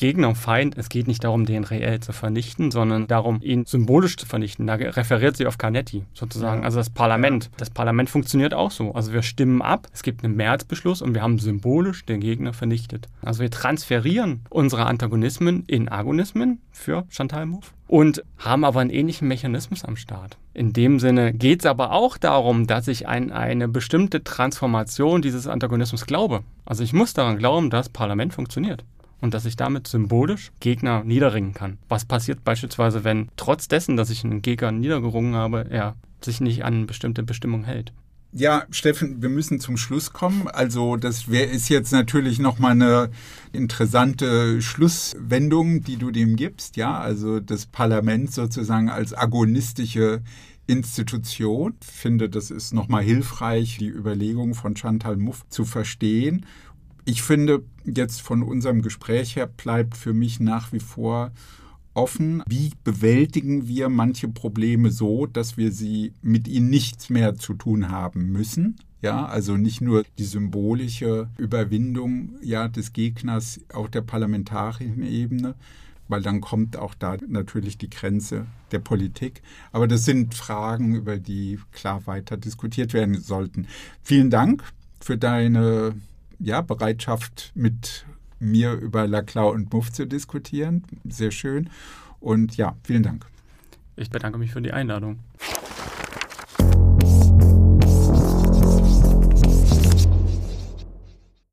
Gegner, Feind, es geht nicht darum, den reell zu vernichten, sondern darum, ihn symbolisch zu vernichten. Da referiert sie auf Canetti sozusagen, ja. also das Parlament. Das Parlament funktioniert auch so. Also wir stimmen ab, es gibt einen Mehrheitsbeschluss und wir haben symbolisch den Gegner vernichtet. Also wir transferieren unsere Antagonismen in Agonismen für Chantal Mouffe und haben aber einen ähnlichen Mechanismus am Start. In dem Sinne geht es aber auch darum, dass ich an eine bestimmte Transformation dieses Antagonismus glaube. Also ich muss daran glauben, dass Parlament funktioniert und dass ich damit symbolisch Gegner niederringen kann. Was passiert beispielsweise, wenn trotz dessen, dass ich einen Gegner niedergerungen habe, er sich nicht an bestimmte Bestimmungen hält?
Ja, Steffen, wir müssen zum Schluss kommen. Also das ist jetzt natürlich nochmal eine interessante Schlusswendung, die du dem gibst. Ja, also das Parlament sozusagen als agonistische Institution. Ich finde, das ist nochmal hilfreich, die Überlegung von Chantal Mouffe zu verstehen ich finde, jetzt von unserem Gespräch her bleibt für mich nach wie vor offen, wie bewältigen wir manche Probleme so, dass wir sie mit ihnen nichts mehr zu tun haben müssen. Ja, also nicht nur die symbolische Überwindung ja, des Gegners auf der parlamentarischen Ebene, weil dann kommt auch da natürlich die Grenze der Politik. Aber das sind Fragen, über die klar weiter diskutiert werden sollten. Vielen Dank für deine ja, Bereitschaft, mit mir über Laclau und Muff zu diskutieren. Sehr schön. Und ja, vielen Dank.
Ich bedanke mich für die Einladung.